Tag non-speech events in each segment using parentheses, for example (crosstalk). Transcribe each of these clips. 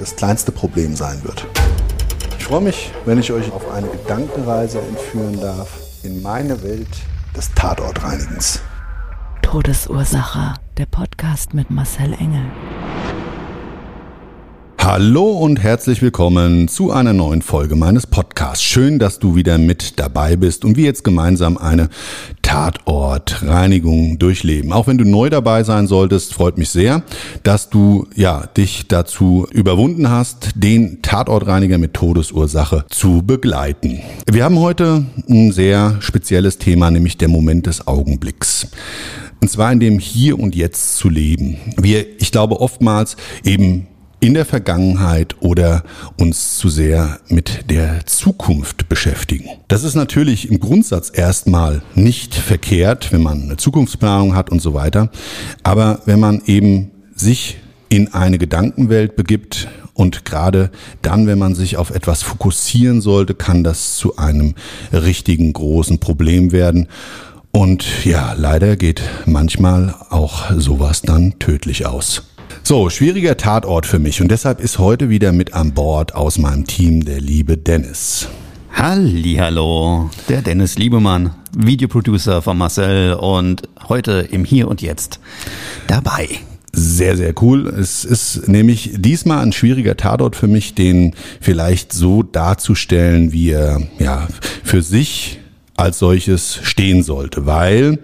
das kleinste Problem sein wird. Ich freue mich, wenn ich euch auf eine Gedankenreise entführen darf in meine Welt des Tatortreinigens. Todesursache. Der Podcast mit Marcel Engel. Hallo und herzlich willkommen zu einer neuen Folge meines Podcasts. Schön, dass du wieder mit dabei bist und wir jetzt gemeinsam eine Tatortreinigung durchleben. Auch wenn du neu dabei sein solltest, freut mich sehr, dass du ja dich dazu überwunden hast, den Tatortreiniger mit Todesursache zu begleiten. Wir haben heute ein sehr spezielles Thema, nämlich der Moment des Augenblicks. Und zwar in dem Hier und Jetzt zu leben. Wir, ich glaube, oftmals eben in der Vergangenheit oder uns zu sehr mit der Zukunft beschäftigen. Das ist natürlich im Grundsatz erstmal nicht verkehrt, wenn man eine Zukunftsplanung hat und so weiter. Aber wenn man eben sich in eine Gedankenwelt begibt und gerade dann, wenn man sich auf etwas fokussieren sollte, kann das zu einem richtigen großen Problem werden. Und ja, leider geht manchmal auch sowas dann tödlich aus. So, schwieriger Tatort für mich und deshalb ist heute wieder mit an Bord aus meinem Team der liebe Dennis. Hallo, der Dennis Liebemann, Videoproducer von Marcel und heute im Hier und Jetzt dabei. Sehr, sehr cool. Es ist nämlich diesmal ein schwieriger Tatort für mich, den vielleicht so darzustellen, wie er ja für sich als solches stehen sollte, weil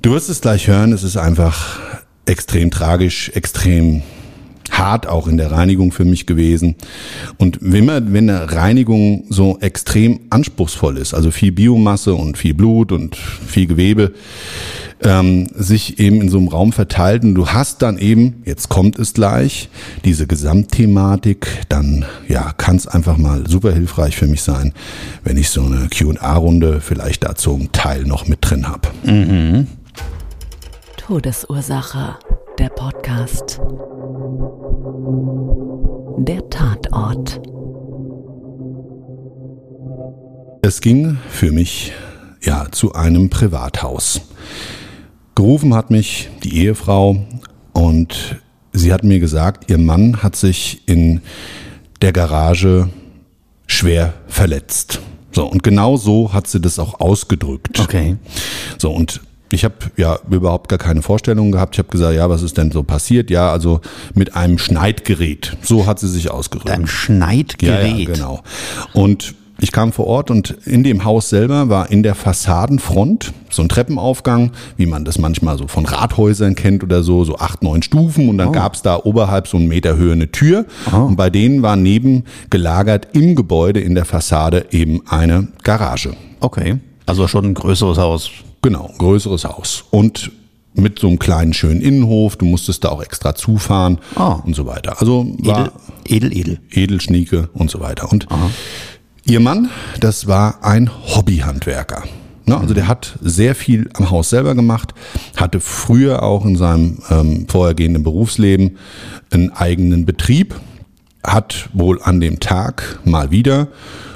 du wirst es gleich hören, es ist einfach extrem tragisch, extrem hart auch in der Reinigung für mich gewesen. Und wenn man, wenn eine Reinigung so extrem anspruchsvoll ist, also viel Biomasse und viel Blut und viel Gewebe, ähm, sich eben in so einem Raum verteilt und du hast dann eben, jetzt kommt es gleich, diese Gesamtthematik, dann ja, kann es einfach mal super hilfreich für mich sein, wenn ich so eine Q&A-Runde vielleicht dazu einen Teil noch mit drin habe. Mhm. Todesursache, der Podcast. Der Tatort. Es ging für mich ja zu einem Privathaus. Gerufen hat mich die Ehefrau und sie hat mir gesagt, ihr Mann hat sich in der Garage schwer verletzt. So, und genau so hat sie das auch ausgedrückt. Okay. So, und ich habe ja überhaupt gar keine Vorstellung gehabt. Ich habe gesagt, ja, was ist denn so passiert? Ja, also mit einem Schneidgerät. So hat sie sich ausgedrückt. Ein Schneidgerät. Ja, ja, genau. Und ich kam vor Ort und in dem Haus selber war in der Fassadenfront so ein Treppenaufgang, wie man das manchmal so von Rathäusern kennt oder so, so acht, neun Stufen und dann oh. gab's da oberhalb so einen Meter Höhe eine Tür oh. und bei denen war neben gelagert im Gebäude in der Fassade eben eine Garage. Okay, also schon ein größeres Haus. Genau, ein größeres Haus. Und mit so einem kleinen schönen Innenhof, du musstest da auch extra zufahren oh. und so weiter. Also war edel, edel, edel. Edelschnieke und so weiter. Und Aha. ihr Mann, das war ein Hobbyhandwerker. Ne, also der hat sehr viel am Haus selber gemacht, hatte früher auch in seinem ähm, vorhergehenden Berufsleben einen eigenen Betrieb, hat wohl an dem Tag mal wieder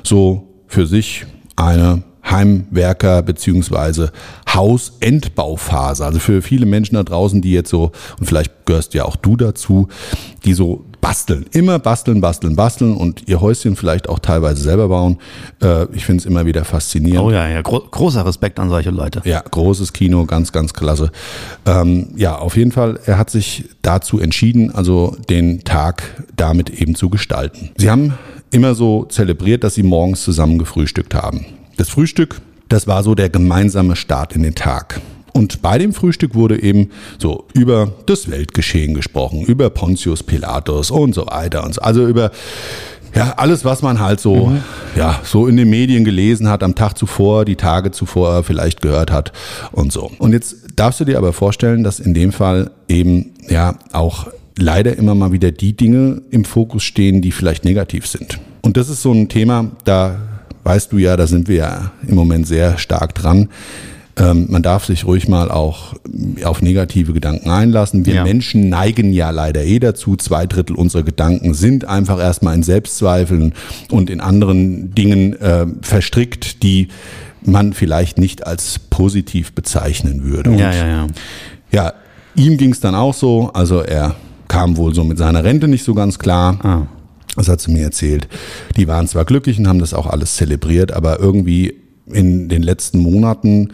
so für sich eine Heimwerker beziehungsweise Hausendbauphase. Also für viele Menschen da draußen, die jetzt so, und vielleicht gehörst ja auch du dazu, die so basteln, immer basteln, basteln, basteln und ihr Häuschen vielleicht auch teilweise selber bauen. Äh, ich finde es immer wieder faszinierend. Oh ja, ja, Gro großer Respekt an solche Leute. Ja, großes Kino, ganz, ganz klasse. Ähm, ja, auf jeden Fall, er hat sich dazu entschieden, also den Tag damit eben zu gestalten. Sie haben immer so zelebriert, dass sie morgens zusammen gefrühstückt haben. Das Frühstück, das war so der gemeinsame Start in den Tag. Und bei dem Frühstück wurde eben so über das Weltgeschehen gesprochen, über Pontius Pilatus und so weiter und so. Also über ja, alles, was man halt so, mhm. ja, so in den Medien gelesen hat, am Tag zuvor, die Tage zuvor vielleicht gehört hat und so. Und jetzt darfst du dir aber vorstellen, dass in dem Fall eben, ja, auch leider immer mal wieder die Dinge im Fokus stehen, die vielleicht negativ sind. Und das ist so ein Thema, da weißt du ja, da sind wir ja im Moment sehr stark dran. Ähm, man darf sich ruhig mal auch auf negative Gedanken einlassen. Wir ja. Menschen neigen ja leider eh dazu. Zwei Drittel unserer Gedanken sind einfach erstmal in Selbstzweifeln und in anderen Dingen äh, verstrickt, die man vielleicht nicht als positiv bezeichnen würde. Und ja, ja, ja. Ja, ihm ging es dann auch so. Also er kam wohl so mit seiner Rente nicht so ganz klar. Ah. Das hat sie mir erzählt. Die waren zwar glücklich und haben das auch alles zelebriert, aber irgendwie in den letzten Monaten,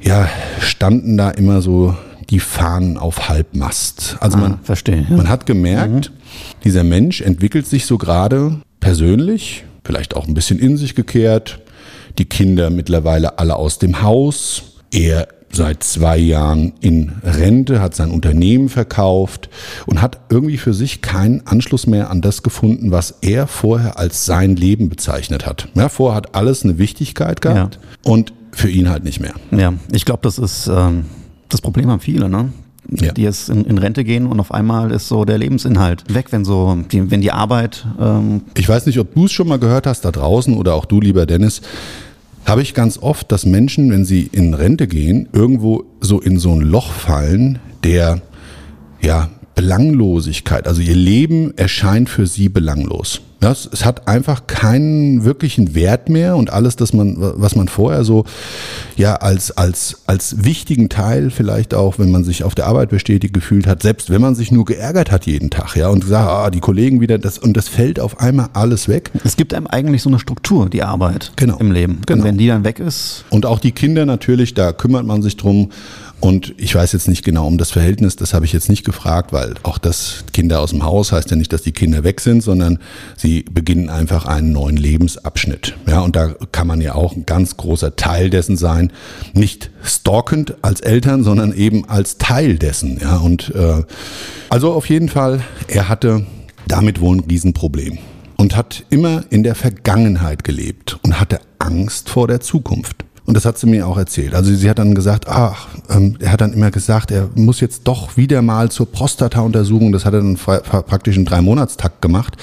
ja, standen da immer so die Fahnen auf Halbmast. Also ah, man, verstehe, man hat gemerkt, mhm. dieser Mensch entwickelt sich so gerade persönlich, vielleicht auch ein bisschen in sich gekehrt. Die Kinder mittlerweile alle aus dem Haus. Er seit zwei Jahren in Rente, hat sein Unternehmen verkauft und hat irgendwie für sich keinen Anschluss mehr an das gefunden, was er vorher als sein Leben bezeichnet hat. Ja, vorher hat alles eine Wichtigkeit gehabt ja. und für ihn halt nicht mehr. Ja, ich glaube, das ist ähm, das Problem haben viele, ne? Ja. die jetzt in, in, Rente gehen und auf einmal ist so der Lebensinhalt weg, wenn so die, wenn die Arbeit. Ähm ich weiß nicht, ob du es schon mal gehört hast da draußen oder auch du, lieber Dennis habe ich ganz oft, dass Menschen, wenn sie in Rente gehen, irgendwo so in so ein Loch fallen, der ja Belanglosigkeit, also ihr Leben erscheint für sie belanglos. Ja, es, es, hat einfach keinen wirklichen Wert mehr und alles, das man, was man vorher so ja als als als wichtigen Teil vielleicht auch, wenn man sich auf der Arbeit bestätigt gefühlt hat, selbst wenn man sich nur geärgert hat jeden Tag, ja und gesagt, ah, die Kollegen wieder, das und das fällt auf einmal alles weg. Es gibt einem eigentlich so eine Struktur, die Arbeit genau. im Leben. Genau. Und wenn die dann weg ist und auch die Kinder natürlich, da kümmert man sich drum und ich weiß jetzt nicht genau um das Verhältnis, das habe ich jetzt nicht gefragt, weil auch das Kinder aus dem Haus heißt ja nicht, dass die Kinder weg sind, sondern sie beginnen einfach einen neuen Lebensabschnitt. Ja, und da kann man ja auch ein ganz großer Teil dessen sein, nicht stalkend als Eltern, sondern eben als Teil dessen. Ja, und äh, also auf jeden Fall, er hatte damit wohl ein Riesenproblem und hat immer in der Vergangenheit gelebt und hatte Angst vor der Zukunft. Und das hat sie mir auch erzählt. Also sie hat dann gesagt, ach, ähm, er hat dann immer gesagt, er muss jetzt doch wieder mal zur Prostata-Untersuchung. Das hat er dann praktisch in drei Monatstakt gemacht,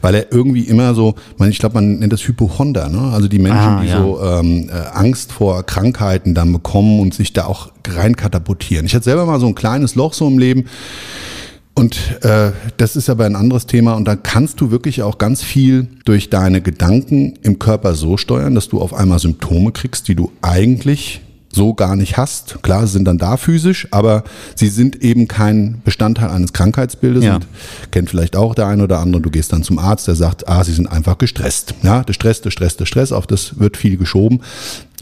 weil er irgendwie immer so, ich glaube, man nennt das Hypochonder, ne? Also die Menschen, ah, die ja. so ähm, äh, Angst vor Krankheiten dann bekommen und sich da auch rein katapultieren. Ich hatte selber mal so ein kleines Loch so im Leben. Und äh, das ist aber ein anderes Thema und da kannst du wirklich auch ganz viel durch deine Gedanken im Körper so steuern, dass du auf einmal Symptome kriegst, die du eigentlich so gar nicht hast. Klar, sie sind dann da physisch, aber sie sind eben kein Bestandteil eines Krankheitsbildes. Ja. Und kennt vielleicht auch der eine oder andere. Du gehst dann zum Arzt, der sagt, ah, sie sind einfach gestresst. Ja, der Stress, der Stress, der Stress. Auf das wird viel geschoben.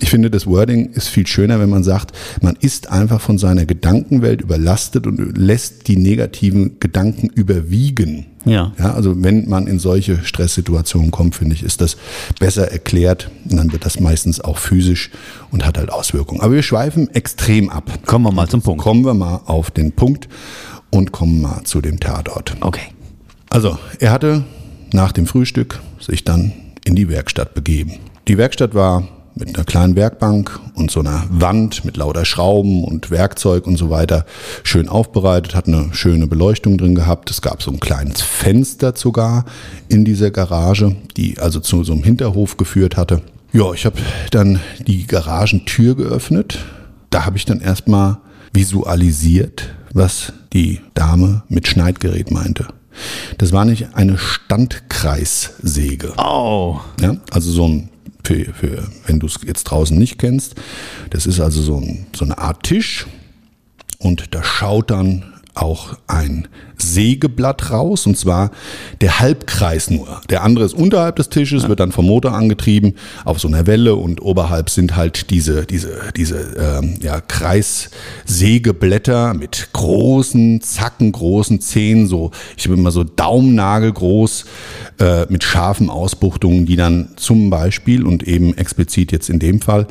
Ich finde, das Wording ist viel schöner, wenn man sagt, man ist einfach von seiner Gedankenwelt überlastet und lässt die negativen Gedanken überwiegen. Ja. ja. Also wenn man in solche Stresssituationen kommt, finde ich, ist das besser erklärt. Und dann wird das meistens auch physisch und hat halt Auswirkungen. Aber wir schweifen extrem ab. Kommen wir mal zum Punkt. Kommen wir mal auf den Punkt und kommen mal zu dem Tatort. Okay. Also, er hatte nach dem Frühstück sich dann in die Werkstatt begeben. Die Werkstatt war mit einer kleinen Werkbank und so einer Wand mit lauter Schrauben und Werkzeug und so weiter schön aufbereitet, hat eine schöne Beleuchtung drin gehabt. Es gab so ein kleines Fenster sogar in dieser Garage, die also zu so einem Hinterhof geführt hatte. Ja, ich habe dann die Garagentür geöffnet. Da habe ich dann erstmal visualisiert, was die Dame mit Schneidgerät meinte. Das war nicht eine Standkreissäge. Oh. Ja, also so ein für, für wenn du es jetzt draußen nicht kennst. Das ist also so, ein, so eine Art Tisch und da schaut dann auch ein Sägeblatt raus, und zwar der Halbkreis nur. Der andere ist unterhalb des Tisches, wird dann vom Motor angetrieben auf so einer Welle und oberhalb sind halt diese, diese, diese ähm, ja, Kreissägeblätter mit großen, zackengroßen Zähnen, so, ich bin immer so Daumennagelgroß, äh, mit scharfen Ausbuchtungen, die dann zum Beispiel und eben explizit jetzt in dem Fall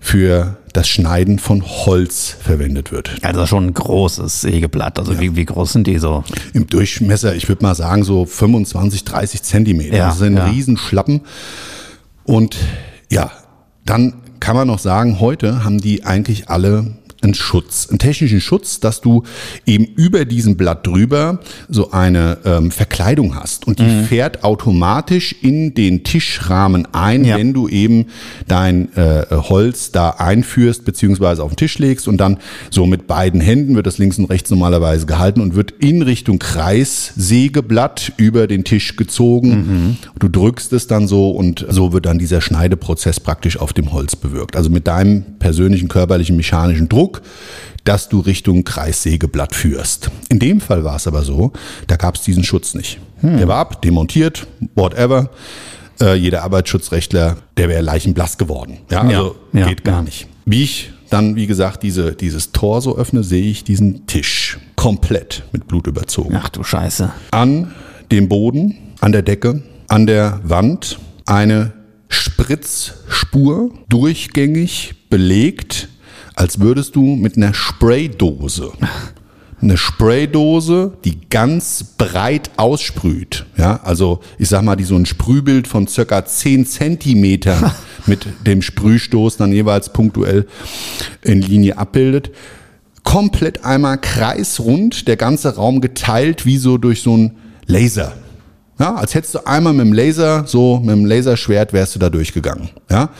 für das Schneiden von Holz verwendet wird. Also schon ein großes Sägeblatt. Also ja. wie, wie groß sind die so? Im Durchmesser, ich würde mal sagen, so 25, 30 Zentimeter. Ja, das sind ja. Riesenschlappen. Und ja, dann kann man noch sagen, heute haben die eigentlich alle einen Schutz, einen technischen Schutz, dass du eben über diesem Blatt drüber so eine ähm, Verkleidung hast und die mhm. fährt automatisch in den Tischrahmen ein, ja. wenn du eben dein äh, Holz da einführst beziehungsweise auf den Tisch legst und dann so mit beiden Händen wird das links und rechts normalerweise gehalten und wird in Richtung Kreissägeblatt über den Tisch gezogen. Mhm. Du drückst es dann so und so wird dann dieser Schneideprozess praktisch auf dem Holz bewirkt. Also mit deinem persönlichen körperlichen mechanischen Druck Druck, dass du Richtung Kreissägeblatt führst. In dem Fall war es aber so, da gab es diesen Schutz nicht. Hm. Der war ab, demontiert, whatever. Äh, jeder Arbeitsschutzrechtler, der wäre leichenblass geworden. Ja, also ja, geht gar ja. nicht. Wie ich dann, wie gesagt, diese, dieses Tor so öffne, sehe ich diesen Tisch komplett mit Blut überzogen. Ach du Scheiße. An dem Boden, an der Decke, an der Wand eine Spritzspur, durchgängig belegt als würdest du mit einer Spraydose eine Spraydose, die ganz breit aussprüht. Ja, also ich sag mal, die so ein Sprühbild von circa 10 Zentimetern (laughs) mit dem Sprühstoß dann jeweils punktuell in Linie abbildet. Komplett einmal kreisrund, der ganze Raum geteilt wie so durch so ein Laser. Ja, als hättest du einmal mit dem Laser, so mit dem Laserschwert wärst du da durchgegangen. Ja,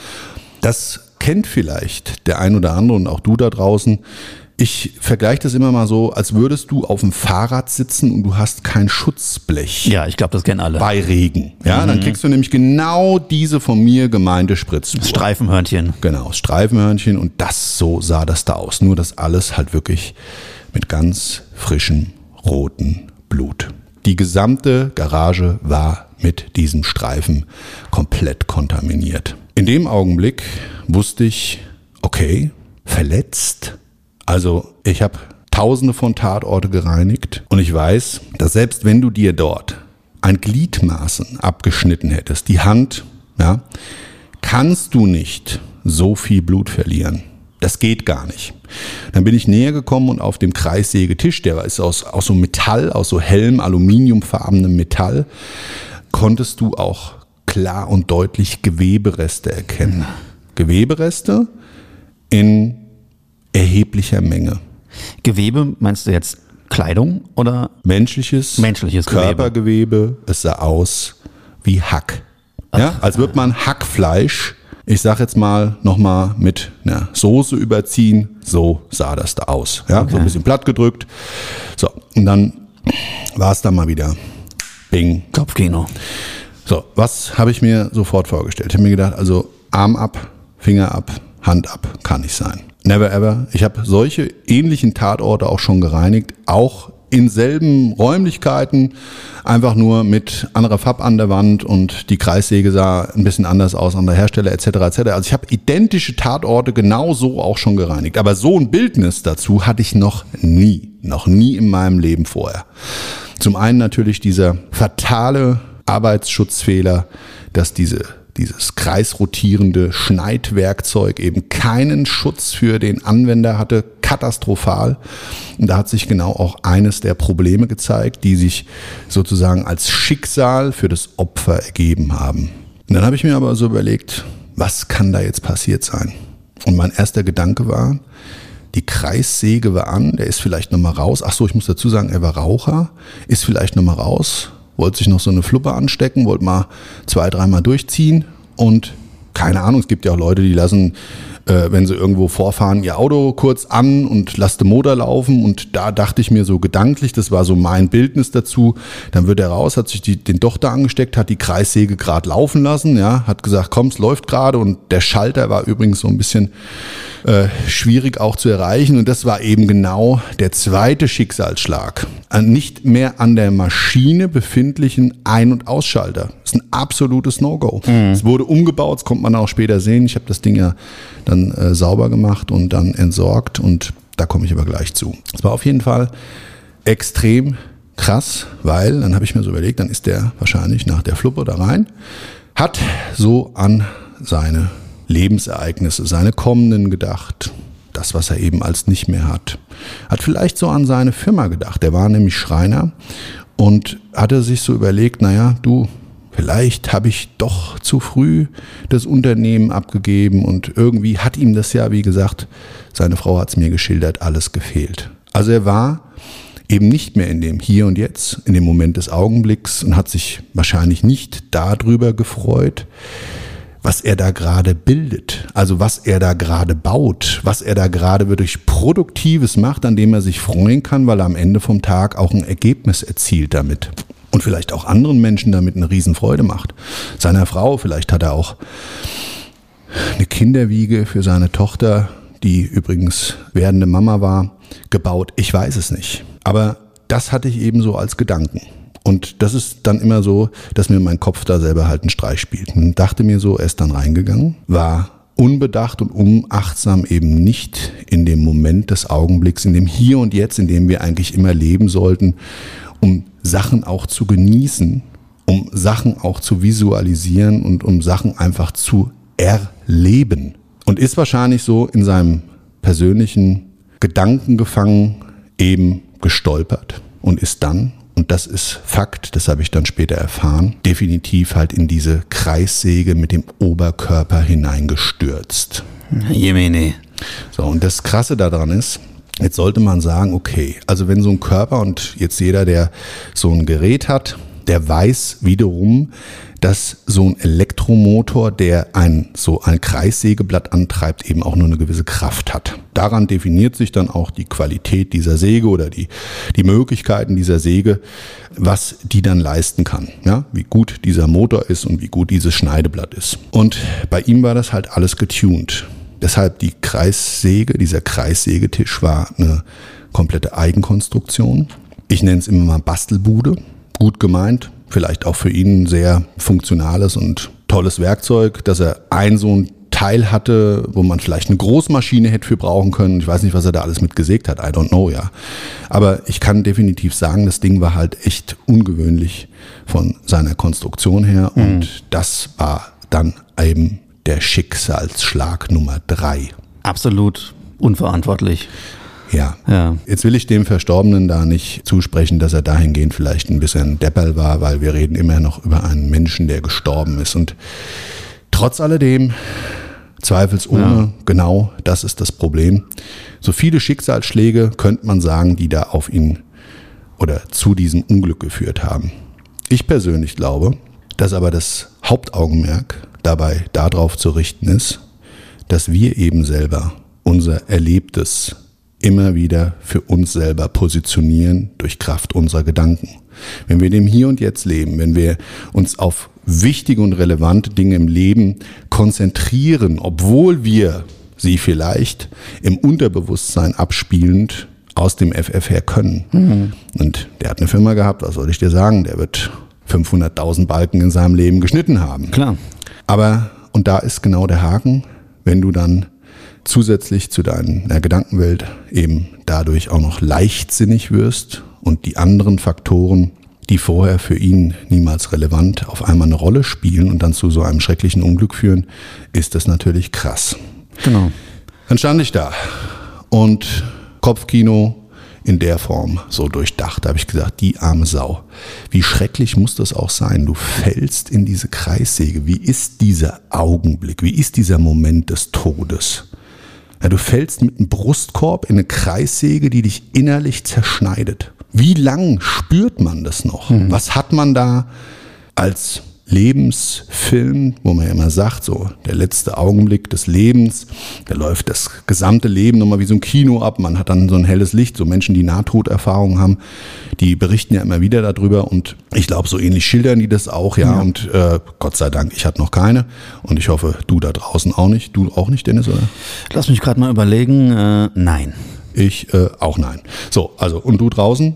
das kennt vielleicht der ein oder andere und auch du da draußen. Ich vergleiche das immer mal so, als würdest du auf dem Fahrrad sitzen und du hast kein Schutzblech. Ja, ich glaube, das kennen alle. Bei Regen. Ja, mhm. dann kriegst du nämlich genau diese von mir gemeinte Spritzspur. Streifenhörnchen. Genau, Streifenhörnchen und das so sah das da aus. Nur das alles halt wirklich mit ganz frischem roten Blut. Die gesamte Garage war mit diesem Streifen komplett kontaminiert. In dem Augenblick wusste ich, okay, verletzt. Also ich habe tausende von Tatorte gereinigt und ich weiß, dass selbst wenn du dir dort ein Gliedmaßen abgeschnitten hättest, die Hand, ja, kannst du nicht so viel Blut verlieren. Das geht gar nicht. Dann bin ich näher gekommen und auf dem Kreissägetisch, der ist aus, aus so Metall, aus so hellem, aluminiumfarbenem Metall, konntest du auch klar und deutlich Gewebereste erkennen. Gewebereste in erheblicher Menge. Gewebe meinst du jetzt Kleidung oder menschliches, menschliches Körpergewebe? Gewebe. Es sah aus wie Hack. Ja, als würde man Hackfleisch, ich sag jetzt mal nochmal mit einer Soße überziehen. So sah das da aus. Ja, okay. so ein bisschen platt gedrückt. So und dann war es dann mal wieder Bing. Kopfkino. So, was habe ich mir sofort vorgestellt? Ich habe mir gedacht, also Arm ab, Finger ab, Hand ab, kann nicht sein. Never ever. Ich habe solche ähnlichen Tatorte auch schon gereinigt, auch in selben Räumlichkeiten, einfach nur mit anderer Farb an der Wand und die Kreissäge sah ein bisschen anders aus, anderer Hersteller etc. etc. Also ich habe identische Tatorte genau so auch schon gereinigt. Aber so ein Bildnis dazu hatte ich noch nie, noch nie in meinem Leben vorher. Zum einen natürlich dieser fatale Arbeitsschutzfehler, dass diese dieses kreisrotierende Schneidwerkzeug eben keinen Schutz für den Anwender hatte, katastrophal. Und da hat sich genau auch eines der Probleme gezeigt, die sich sozusagen als Schicksal für das Opfer ergeben haben. Und dann habe ich mir aber so überlegt, was kann da jetzt passiert sein? Und mein erster Gedanke war, die Kreissäge war an, der ist vielleicht nochmal raus. Ach so, ich muss dazu sagen, er war Raucher, ist vielleicht nochmal raus, wollte sich noch so eine Fluppe anstecken, wollte mal zwei, dreimal durchziehen und keine Ahnung, es gibt ja auch Leute, die lassen äh, wenn sie irgendwo vorfahren, ihr Auto kurz an und lasst den Motor laufen. Und da dachte ich mir so gedanklich, das war so mein Bildnis dazu. Dann wird er raus, hat sich die, den Dochter angesteckt, hat die Kreissäge gerade laufen lassen, ja, hat gesagt, komm, es läuft gerade. Und der Schalter war übrigens so ein bisschen äh, schwierig auch zu erreichen. Und das war eben genau der zweite Schicksalsschlag. Ein nicht mehr an der Maschine befindlichen Ein- und Ausschalter. Das ist ein absolutes No-Go. Mhm. Es wurde umgebaut, das kommt man auch später sehen. Ich habe das Ding ja dann äh, sauber gemacht und dann entsorgt und da komme ich aber gleich zu. Es war auf jeden Fall extrem krass, weil dann habe ich mir so überlegt, dann ist der wahrscheinlich nach der Fluppe da rein, hat so an seine Lebensereignisse, seine kommenden gedacht, das, was er eben als nicht mehr hat. Hat vielleicht so an seine Firma gedacht. Der war nämlich Schreiner und hatte sich so überlegt, naja, du, vielleicht habe ich doch zu früh das Unternehmen abgegeben und irgendwie hat ihm das ja, wie gesagt, seine Frau hat es mir geschildert, alles gefehlt. Also er war eben nicht mehr in dem Hier und Jetzt, in dem Moment des Augenblicks und hat sich wahrscheinlich nicht darüber gefreut, was er da gerade bildet, also was er da gerade baut, was er da gerade wirklich Produktives macht, an dem er sich freuen kann, weil er am Ende vom Tag auch ein Ergebnis erzielt damit. Und vielleicht auch anderen Menschen damit eine Riesenfreude macht. Seiner Frau, vielleicht hat er auch eine Kinderwiege für seine Tochter, die übrigens werdende Mama war, gebaut. Ich weiß es nicht. Aber das hatte ich eben so als Gedanken. Und das ist dann immer so, dass mir mein Kopf da selber halt einen Streich spielt. Und dachte mir so, er ist dann reingegangen, war unbedacht und unachtsam eben nicht in dem Moment des Augenblicks, in dem Hier und Jetzt, in dem wir eigentlich immer leben sollten, um Sachen auch zu genießen, um Sachen auch zu visualisieren und um Sachen einfach zu erleben. Und ist wahrscheinlich so in seinem persönlichen Gedanken gefangen, eben gestolpert und ist dann und das ist Fakt, das habe ich dann später erfahren, definitiv halt in diese Kreissäge mit dem Oberkörper hineingestürzt. Jemine. So, und das Krasse daran ist, jetzt sollte man sagen, okay, also wenn so ein Körper und jetzt jeder, der so ein Gerät hat, der weiß wiederum, dass so ein Elektromotor, der ein so ein Kreissägeblatt antreibt, eben auch nur eine gewisse Kraft hat. Daran definiert sich dann auch die Qualität dieser Säge oder die, die Möglichkeiten dieser Säge, was die dann leisten kann. Ja, wie gut dieser Motor ist und wie gut dieses Schneideblatt ist. Und bei ihm war das halt alles getuned. Deshalb die Kreissäge, dieser Kreissägetisch war eine komplette Eigenkonstruktion. Ich nenne es immer mal Bastelbude. Gut gemeint, vielleicht auch für ihn ein sehr funktionales und tolles Werkzeug, dass er ein so ein Teil hatte, wo man vielleicht eine Großmaschine hätte für brauchen können. Ich weiß nicht, was er da alles mit gesägt hat. I don't know, ja. Aber ich kann definitiv sagen, das Ding war halt echt ungewöhnlich von seiner Konstruktion her. Mhm. Und das war dann eben der Schicksalsschlag Nummer drei. Absolut unverantwortlich. Ja. ja. Jetzt will ich dem Verstorbenen da nicht zusprechen, dass er dahingehend vielleicht ein bisschen Depperl war, weil wir reden immer noch über einen Menschen, der gestorben ist. Und trotz alledem, zweifelsohne, ja. genau das ist das Problem. So viele Schicksalsschläge könnte man sagen, die da auf ihn oder zu diesem Unglück geführt haben. Ich persönlich glaube, dass aber das Hauptaugenmerk dabei darauf zu richten ist, dass wir eben selber unser Erlebtes immer wieder für uns selber positionieren durch Kraft unserer Gedanken. Wenn wir dem Hier und Jetzt leben, wenn wir uns auf wichtige und relevante Dinge im Leben konzentrieren, obwohl wir sie vielleicht im Unterbewusstsein abspielend aus dem FF her können. Mhm. Und der hat eine Firma gehabt, was soll ich dir sagen, der wird 500.000 Balken in seinem Leben geschnitten haben. Klar. Aber, und da ist genau der Haken, wenn du dann zusätzlich zu deiner Gedankenwelt eben dadurch auch noch leichtsinnig wirst und die anderen Faktoren, die vorher für ihn niemals relevant auf einmal eine Rolle spielen und dann zu so einem schrecklichen Unglück führen, ist das natürlich krass. Genau. Dann stand ich da und Kopfkino in der Form so durchdacht. Da habe ich gesagt, die arme Sau. Wie schrecklich muss das auch sein? Du fällst in diese Kreissäge. Wie ist dieser Augenblick? Wie ist dieser Moment des Todes? Ja, du fällst mit einem Brustkorb in eine Kreissäge, die dich innerlich zerschneidet. Wie lang spürt man das noch? Mhm. Was hat man da als Lebensfilm, wo man ja immer sagt, so der letzte Augenblick des Lebens, da läuft das gesamte Leben nochmal wie so ein Kino ab. Man hat dann so ein helles Licht, so Menschen, die Nahtoderfahrungen haben, die berichten ja immer wieder darüber und ich glaube, so ähnlich schildern die das auch, ja. ja. Und äh, Gott sei Dank, ich hatte noch keine und ich hoffe, du da draußen auch nicht. Du auch nicht, Dennis, oder? Lass mich gerade mal überlegen. Äh, nein. Ich äh, auch nein. So, also und du draußen?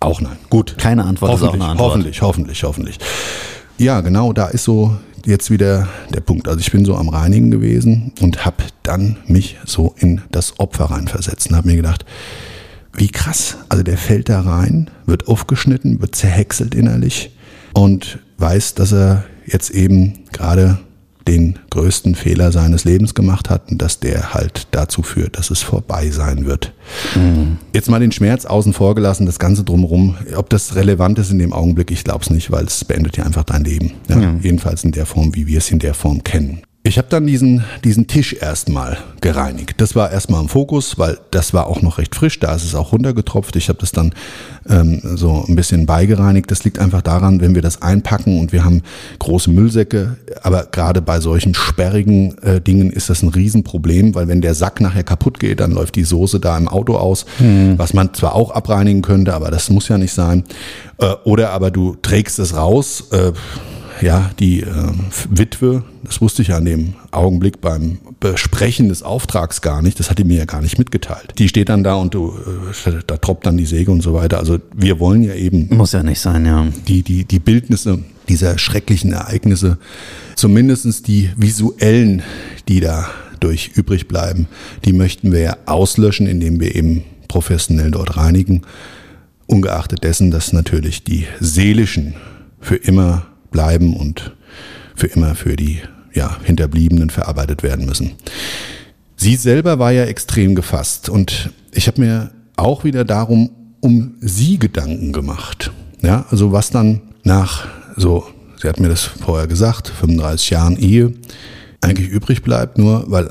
Auch nein. Gut. Keine Antwort hoffentlich, ist auch eine Antwort. Hoffentlich, hoffentlich, hoffentlich. Ja, genau, da ist so jetzt wieder der Punkt. Also ich bin so am Reinigen gewesen und habe dann mich so in das Opfer reinversetzt und habe mir gedacht, wie krass. Also der fällt da rein, wird aufgeschnitten, wird zerhäckselt innerlich und weiß, dass er jetzt eben gerade den größten Fehler seines Lebens gemacht hat und dass der halt dazu führt, dass es vorbei sein wird. Mhm. Jetzt mal den Schmerz außen vor gelassen, das Ganze drumherum. Ob das relevant ist in dem Augenblick, ich glaube es nicht, weil es beendet ja einfach dein Leben. Ja, ja. Jedenfalls in der Form, wie wir es in der Form kennen. Ich habe dann diesen, diesen Tisch erstmal gereinigt. Das war erstmal im Fokus, weil das war auch noch recht frisch. Da ist es auch runtergetropft. Ich habe das dann ähm, so ein bisschen beigereinigt. Das liegt einfach daran, wenn wir das einpacken und wir haben große Müllsäcke. Aber gerade bei solchen sperrigen äh, Dingen ist das ein Riesenproblem, weil wenn der Sack nachher kaputt geht, dann läuft die Soße da im Auto aus, mhm. was man zwar auch abreinigen könnte, aber das muss ja nicht sein. Äh, oder aber du trägst es raus. Äh, ja, die äh, Witwe, das wusste ich ja an dem Augenblick beim Besprechen des Auftrags gar nicht, das hat die mir ja gar nicht mitgeteilt. Die steht dann da und du, äh, da troppt dann die Säge und so weiter. Also wir wollen ja eben. Muss ja nicht sein, ja. Die, die, die Bildnisse dieser schrecklichen Ereignisse, zumindestens die visuellen, die da durch übrig bleiben, die möchten wir ja auslöschen, indem wir eben professionell dort reinigen. Ungeachtet dessen, dass natürlich die seelischen für immer bleiben und für immer für die ja, Hinterbliebenen verarbeitet werden müssen. Sie selber war ja extrem gefasst und ich habe mir auch wieder darum um sie Gedanken gemacht. Ja, also was dann nach so, sie hat mir das vorher gesagt, 35 Jahren Ehe eigentlich übrig bleibt, nur weil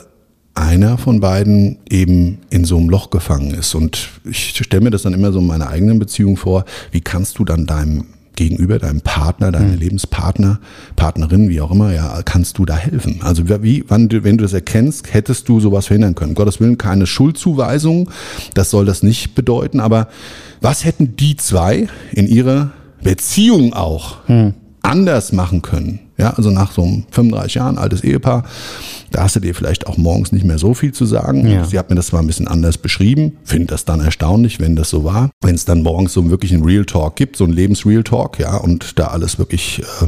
einer von beiden eben in so einem Loch gefangen ist. Und ich stelle mir das dann immer so in meiner eigenen Beziehung vor, wie kannst du dann deinem gegenüber, deinem Partner, deinem mhm. Lebenspartner, Partnerin, wie auch immer, ja, kannst du da helfen? Also wie, wann du, wenn du das erkennst, hättest du sowas verhindern können. Gottes Willen keine Schuldzuweisung, das soll das nicht bedeuten, aber was hätten die zwei in ihrer Beziehung auch mhm. anders machen können? Ja, also nach so einem 35 Jahren altes Ehepaar, da hast du dir vielleicht auch morgens nicht mehr so viel zu sagen. Ja. Sie hat mir das zwar ein bisschen anders beschrieben, finde das dann erstaunlich, wenn das so war. Wenn es dann morgens so wirklich einen Real Talk gibt, so ein Lebensreal Talk, ja, und da alles wirklich äh,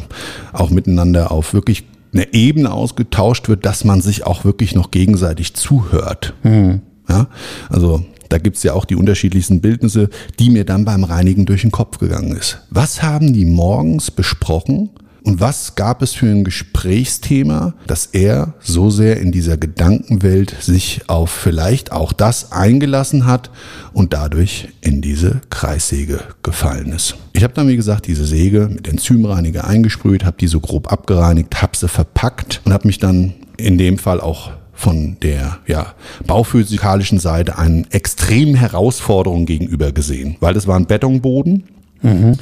auch miteinander auf wirklich eine Ebene ausgetauscht wird, dass man sich auch wirklich noch gegenseitig zuhört. Mhm. Ja, also da gibt's ja auch die unterschiedlichsten Bildnisse, die mir dann beim Reinigen durch den Kopf gegangen ist. Was haben die morgens besprochen? Und was gab es für ein Gesprächsthema, dass er so sehr in dieser Gedankenwelt sich auf vielleicht auch das eingelassen hat und dadurch in diese Kreissäge gefallen ist? Ich habe dann, wie gesagt, diese Säge mit Enzymreiniger eingesprüht, habe die so grob abgereinigt, habe sie verpackt und habe mich dann in dem Fall auch von der ja, bauphysikalischen Seite einen extremen Herausforderungen gegenüber gesehen, weil das war ein Betonboden. Mhm.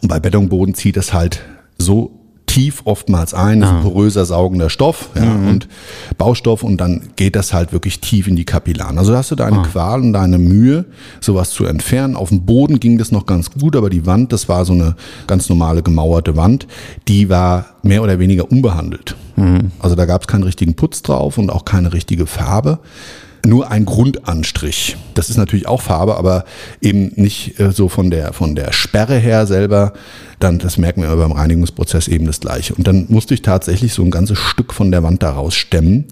Und bei Betonboden zieht es halt so tief oftmals ein, das ist ein poröser, saugender Stoff ja, mhm. und Baustoff und dann geht das halt wirklich tief in die Kapillaren. Also da hast du deine ah. Qual und deine Mühe, sowas zu entfernen. Auf dem Boden ging das noch ganz gut, aber die Wand, das war so eine ganz normale gemauerte Wand, die war mehr oder weniger unbehandelt. Mhm. Also da gab es keinen richtigen Putz drauf und auch keine richtige Farbe nur ein Grundanstrich. Das ist natürlich auch Farbe, aber eben nicht äh, so von der, von der Sperre her selber. Dann, das merken wir beim Reinigungsprozess eben das Gleiche. Und dann musste ich tatsächlich so ein ganzes Stück von der Wand daraus stemmen.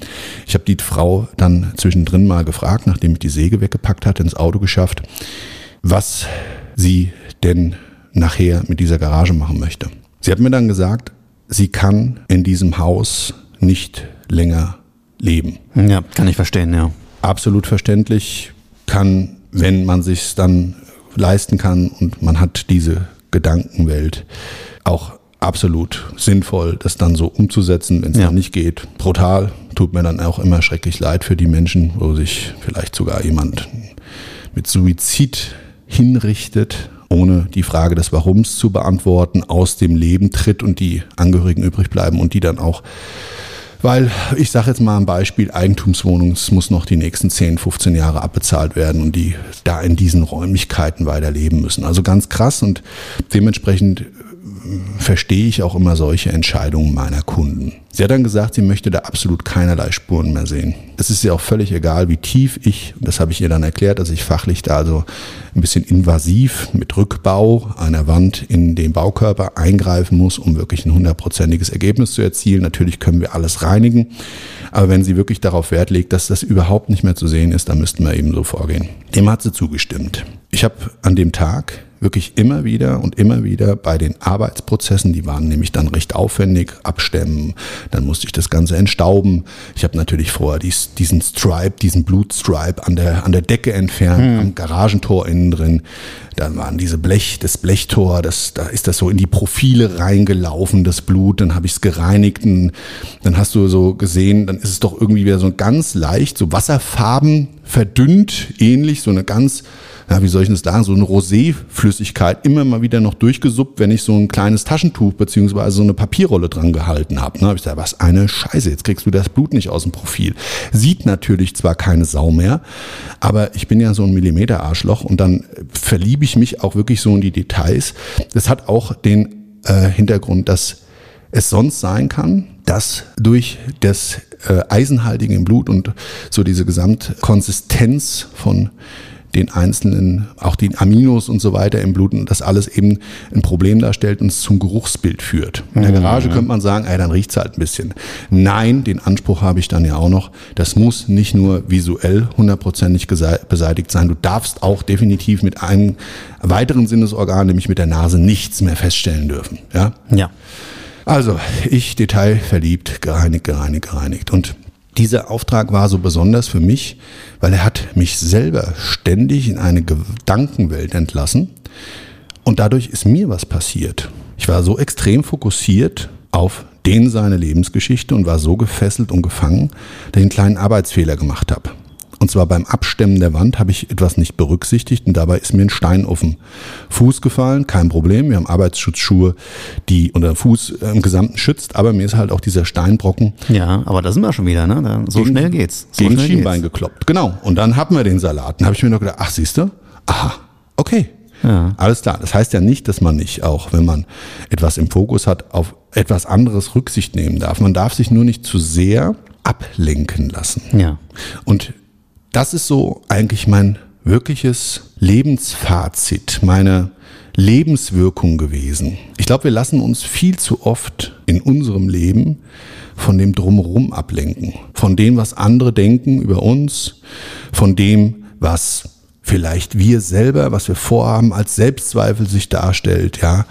Ich habe die Frau dann zwischendrin mal gefragt, nachdem ich die Säge weggepackt hatte, ins Auto geschafft, was sie denn nachher mit dieser Garage machen möchte. Sie hat mir dann gesagt, sie kann in diesem Haus nicht länger leben. Ja, kann ich verstehen, ja absolut verständlich, kann, wenn man sich dann leisten kann und man hat diese Gedankenwelt, auch absolut sinnvoll, das dann so umzusetzen, wenn es ja. dann nicht geht. Brutal, tut mir dann auch immer schrecklich leid für die Menschen, wo sich vielleicht sogar jemand mit Suizid hinrichtet ohne die Frage des Warums zu beantworten, aus dem Leben tritt und die Angehörigen übrig bleiben und die dann auch weil ich sage jetzt mal ein Beispiel, Eigentumswohnung, es muss noch die nächsten 10, 15 Jahre abbezahlt werden und die da in diesen Räumlichkeiten weiterleben müssen. Also ganz krass und dementsprechend verstehe ich auch immer solche Entscheidungen meiner Kunden. Sie hat dann gesagt, sie möchte da absolut keinerlei Spuren mehr sehen. Es ist ihr auch völlig egal, wie tief ich, das habe ich ihr dann erklärt, dass ich fachlich da also ein bisschen invasiv mit Rückbau einer Wand in den Baukörper eingreifen muss, um wirklich ein hundertprozentiges Ergebnis zu erzielen. Natürlich können wir alles reinigen, aber wenn sie wirklich darauf Wert legt, dass das überhaupt nicht mehr zu sehen ist, dann müssten wir eben so vorgehen. Dem hat sie zugestimmt. Ich habe an dem Tag wirklich immer wieder und immer wieder bei den Arbeitsprozessen, die waren nämlich dann recht aufwendig, abstemmen, dann musste ich das Ganze entstauben. Ich habe natürlich vorher dies, diesen Stripe, diesen Blutstripe an der, an der Decke entfernt, hm. am Garagentor innen drin. Dann waren diese Blech, das Blechtor, das, da ist das so in die Profile reingelaufen, das Blut, dann habe ich es gereinigt und dann hast du so gesehen, dann ist es doch irgendwie wieder so ganz leicht, so Wasserfarben verdünnt, ähnlich, so eine ganz ja, wie soll ich das sagen, so eine Roséflüssigkeit immer mal wieder noch durchgesuppt, wenn ich so ein kleines Taschentuch beziehungsweise so eine Papierrolle dran gehalten habe. Ne, habe ich gesagt, was eine Scheiße, jetzt kriegst du das Blut nicht aus dem Profil. Sieht natürlich zwar keine Sau mehr, aber ich bin ja so ein Millimeter-Arschloch und dann verliebe ich mich auch wirklich so in die Details. Das hat auch den äh, Hintergrund, dass es sonst sein kann, dass durch das äh, Eisenhaltige im Blut und so diese Gesamtkonsistenz von den einzelnen, auch die Aminos und so weiter im Blut und das alles eben ein Problem darstellt und es zum Geruchsbild führt. In der mhm. Garage könnte man sagen, ey, dann riecht's halt ein bisschen. Nein, den Anspruch habe ich dann ja auch noch. Das muss nicht nur visuell hundertprozentig beseitigt sein. Du darfst auch definitiv mit einem weiteren Sinnesorgan, nämlich mit der Nase, nichts mehr feststellen dürfen. Ja. Ja. Also, ich detailverliebt, gereinigt, gereinigt, gereinigt. Und dieser Auftrag war so besonders für mich, weil er hat mich selber ständig in eine Gedankenwelt entlassen und dadurch ist mir was passiert. Ich war so extrem fokussiert auf den seine Lebensgeschichte und war so gefesselt und gefangen, dass ich einen kleinen Arbeitsfehler gemacht habe. Und zwar beim Abstemmen der Wand habe ich etwas nicht berücksichtigt und dabei ist mir ein Stein auf den Fuß gefallen. Kein Problem. Wir haben Arbeitsschutzschuhe, die unter Fuß im Gesamten schützt, aber mir ist halt auch dieser Steinbrocken. Ja, aber da sind wir schon wieder, ne? So gegen, schnell geht's. So gegen schnell Schienbein geht's. gekloppt. Genau. Und dann hatten wir den Salat. Dann habe ich mir noch gedacht, ach siehst du, aha, okay. Ja. Alles klar. Das heißt ja nicht, dass man nicht, auch wenn man etwas im Fokus hat, auf etwas anderes Rücksicht nehmen darf. Man darf sich nur nicht zu sehr ablenken lassen. Ja. Und das ist so eigentlich mein wirkliches Lebensfazit, meine Lebenswirkung gewesen. Ich glaube, wir lassen uns viel zu oft in unserem Leben von dem Drumherum ablenken. Von dem, was andere denken über uns, von dem, was vielleicht wir selber, was wir vorhaben, als Selbstzweifel sich darstellt, ja.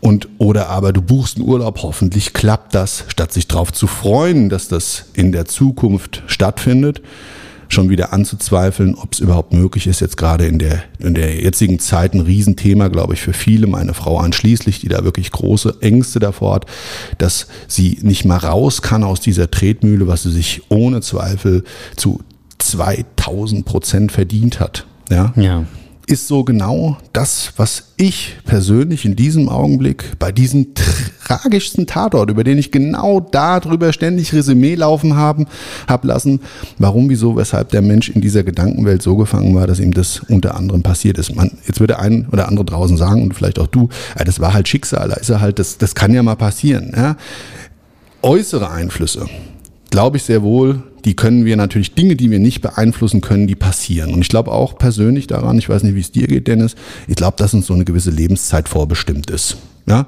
Und, oder aber du buchst einen Urlaub, hoffentlich klappt das, statt sich darauf zu freuen, dass das in der Zukunft stattfindet, schon wieder anzuzweifeln, ob es überhaupt möglich ist, jetzt gerade in der, in der jetzigen Zeit ein Riesenthema, glaube ich, für viele, meine Frau einschließlich, die da wirklich große Ängste davor hat, dass sie nicht mal raus kann aus dieser Tretmühle, was sie sich ohne Zweifel zu 2000 Prozent verdient hat. Ja. ja ist so genau das, was ich persönlich in diesem Augenblick bei diesem tragischsten Tatort, über den ich genau darüber ständig Resümee laufen haben, hab lassen, warum, wieso, weshalb der Mensch in dieser Gedankenwelt so gefangen war, dass ihm das unter anderem passiert ist. Man, jetzt würde ein oder andere draußen sagen und vielleicht auch du, ja, das war halt Schicksal, da ist er halt, das, das kann ja mal passieren. Ja? Äußere Einflüsse, glaube ich sehr wohl, die können wir natürlich, Dinge, die wir nicht beeinflussen können, die passieren. Und ich glaube auch persönlich daran, ich weiß nicht, wie es dir geht, Dennis, ich glaube, dass uns so eine gewisse Lebenszeit vorbestimmt ist. Ja?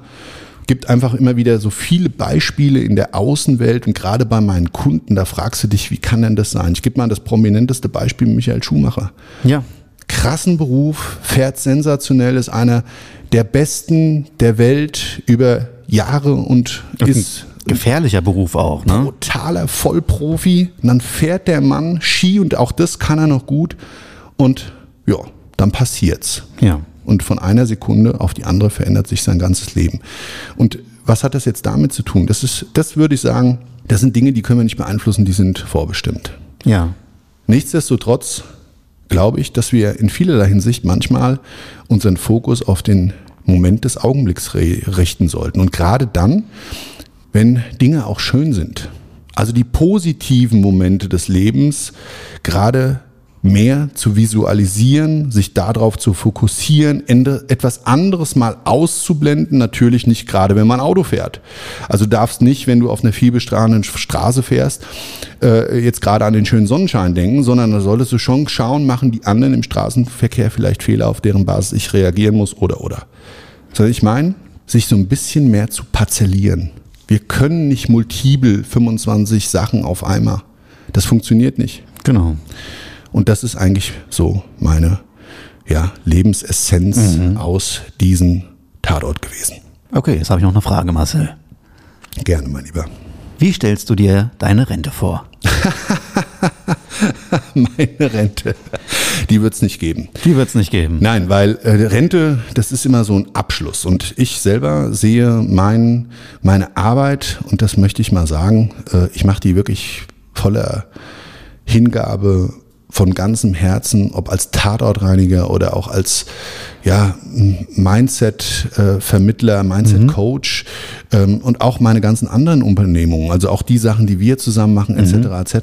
Gibt einfach immer wieder so viele Beispiele in der Außenwelt und gerade bei meinen Kunden, da fragst du dich, wie kann denn das sein? Ich gebe mal das prominenteste Beispiel Michael Schumacher. Ja. Krassen Beruf, fährt sensationell, ist einer der besten der Welt über Jahre und ist Gefährlicher Beruf auch, ne? Totaler Vollprofi. Und dann fährt der Mann Ski und auch das kann er noch gut. Und ja, dann passiert's. Ja. Und von einer Sekunde auf die andere verändert sich sein ganzes Leben. Und was hat das jetzt damit zu tun? Das ist, das würde ich sagen, das sind Dinge, die können wir nicht beeinflussen, die sind vorbestimmt. Ja. Nichtsdestotrotz glaube ich, dass wir in vielerlei Hinsicht manchmal unseren Fokus auf den Moment des Augenblicks richten sollten. Und gerade dann, wenn Dinge auch schön sind. Also die positiven Momente des Lebens gerade mehr zu visualisieren, sich darauf zu fokussieren, etwas anderes mal auszublenden, natürlich nicht gerade, wenn man Auto fährt. Also darfst nicht, wenn du auf einer vielbestrahlenden Straße fährst, äh, jetzt gerade an den schönen Sonnenschein denken, sondern da solltest du schon schauen, machen die anderen im Straßenverkehr vielleicht Fehler, auf deren Basis ich reagieren muss oder oder. Soll ich meinen, sich so ein bisschen mehr zu parzellieren. Wir können nicht multiple 25 Sachen auf einmal. Das funktioniert nicht. Genau. Und das ist eigentlich so meine ja, Lebensessenz mhm. aus diesem Tatort gewesen. Okay, jetzt habe ich noch eine Frage, Marcel. Gerne, mein Lieber. Wie stellst du dir deine Rente vor? (laughs) Meine Rente, die wird es nicht geben. Die wird es nicht geben. Nein, weil äh, Rente, das ist immer so ein Abschluss. Und ich selber sehe mein, meine Arbeit, und das möchte ich mal sagen, äh, ich mache die wirklich voller Hingabe von ganzem Herzen, ob als Tatortreiniger oder auch als ja, Mindset-Vermittler, Mindset-Coach mhm. ähm, und auch meine ganzen anderen Unternehmungen, also auch die Sachen, die wir zusammen machen, etc., mhm. etc.,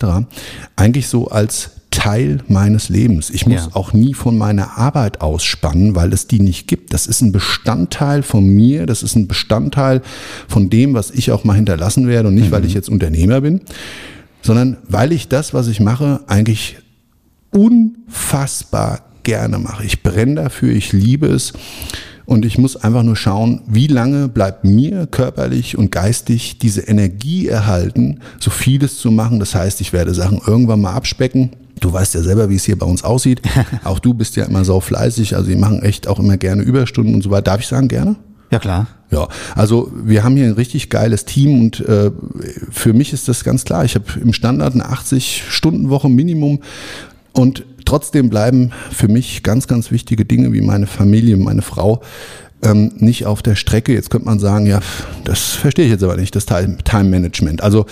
eigentlich so als Teil meines Lebens. Ich muss ja. auch nie von meiner Arbeit ausspannen, weil es die nicht gibt. Das ist ein Bestandteil von mir, das ist ein Bestandteil von dem, was ich auch mal hinterlassen werde und nicht, mhm. weil ich jetzt Unternehmer bin, sondern weil ich das, was ich mache, eigentlich unfassbar gerne mache. Ich brenne dafür, ich liebe es. Und ich muss einfach nur schauen, wie lange bleibt mir körperlich und geistig diese Energie erhalten, so vieles zu machen. Das heißt, ich werde Sachen irgendwann mal abspecken. Du weißt ja selber, wie es hier bei uns aussieht. (laughs) Auch du bist ja immer so fleißig. Also, die machen echt auch immer gerne Überstunden und so weiter. Darf ich sagen, gerne? Ja, klar. Ja, also wir haben hier ein richtig geiles Team und äh, für mich ist das ganz klar. Ich habe im Standard eine 80-Stunden-Woche Minimum und trotzdem bleiben für mich ganz, ganz wichtige Dinge wie meine Familie, meine Frau ähm, nicht auf der Strecke. Jetzt könnte man sagen, ja, das verstehe ich jetzt aber nicht, das Time Management. Also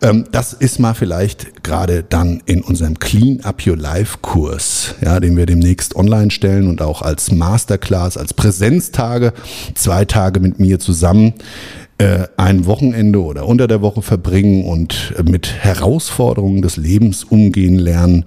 ähm, das ist mal vielleicht gerade dann in unserem Clean Up Your Life Kurs, ja, den wir demnächst online stellen und auch als Masterclass, als Präsenztage, zwei Tage mit mir zusammen äh, ein Wochenende oder unter der Woche verbringen und mit Herausforderungen des Lebens umgehen lernen,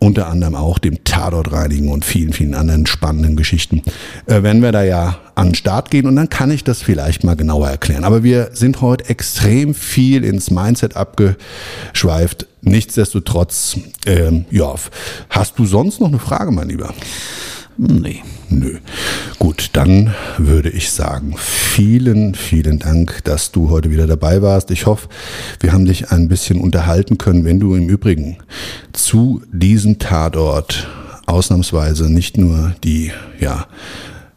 unter anderem auch dem Tatort reinigen und vielen, vielen anderen spannenden Geschichten, äh, werden wir da ja an den Start gehen und dann kann ich das vielleicht mal genauer erklären. Aber wir sind heute extrem viel ins Mindset abgeschweift. Nichtsdestotrotz, ähm, ja, hast du sonst noch eine Frage, mein Lieber? Nee. Nö. Gut, dann würde ich sagen, vielen, vielen Dank, dass du heute wieder dabei warst. Ich hoffe, wir haben dich ein bisschen unterhalten können, wenn du im Übrigen zu diesem Tatort ausnahmsweise nicht nur die, ja,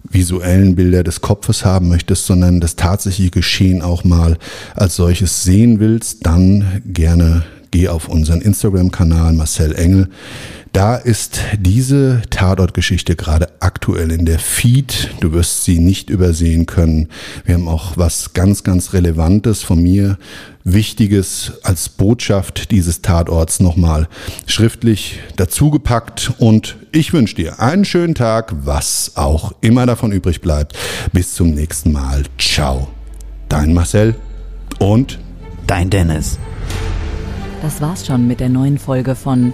visuellen Bilder des Kopfes haben möchtest, sondern das tatsächliche Geschehen auch mal als solches sehen willst, dann gerne geh auf unseren Instagram-Kanal Marcel Engel. Da ist diese Tatortgeschichte gerade aktuell in der Feed. Du wirst sie nicht übersehen können. Wir haben auch was ganz, ganz Relevantes von mir, Wichtiges als Botschaft dieses Tatorts nochmal schriftlich dazugepackt. Und ich wünsche dir einen schönen Tag, was auch immer davon übrig bleibt. Bis zum nächsten Mal. Ciao. Dein Marcel und dein Dennis. Das war's schon mit der neuen Folge von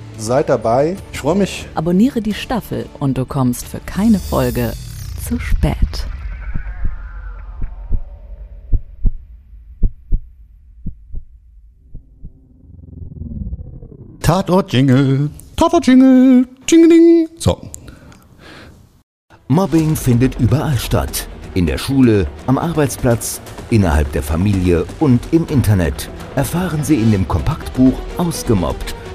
Seid dabei. Ich freue mich. Abonniere die Staffel und du kommst für keine Folge zu spät. Tatort Jingle. Tatort Jingle. Jingling. So. Mobbing findet überall statt. In der Schule, am Arbeitsplatz, innerhalb der Familie und im Internet. Erfahren Sie in dem Kompaktbuch Ausgemobbt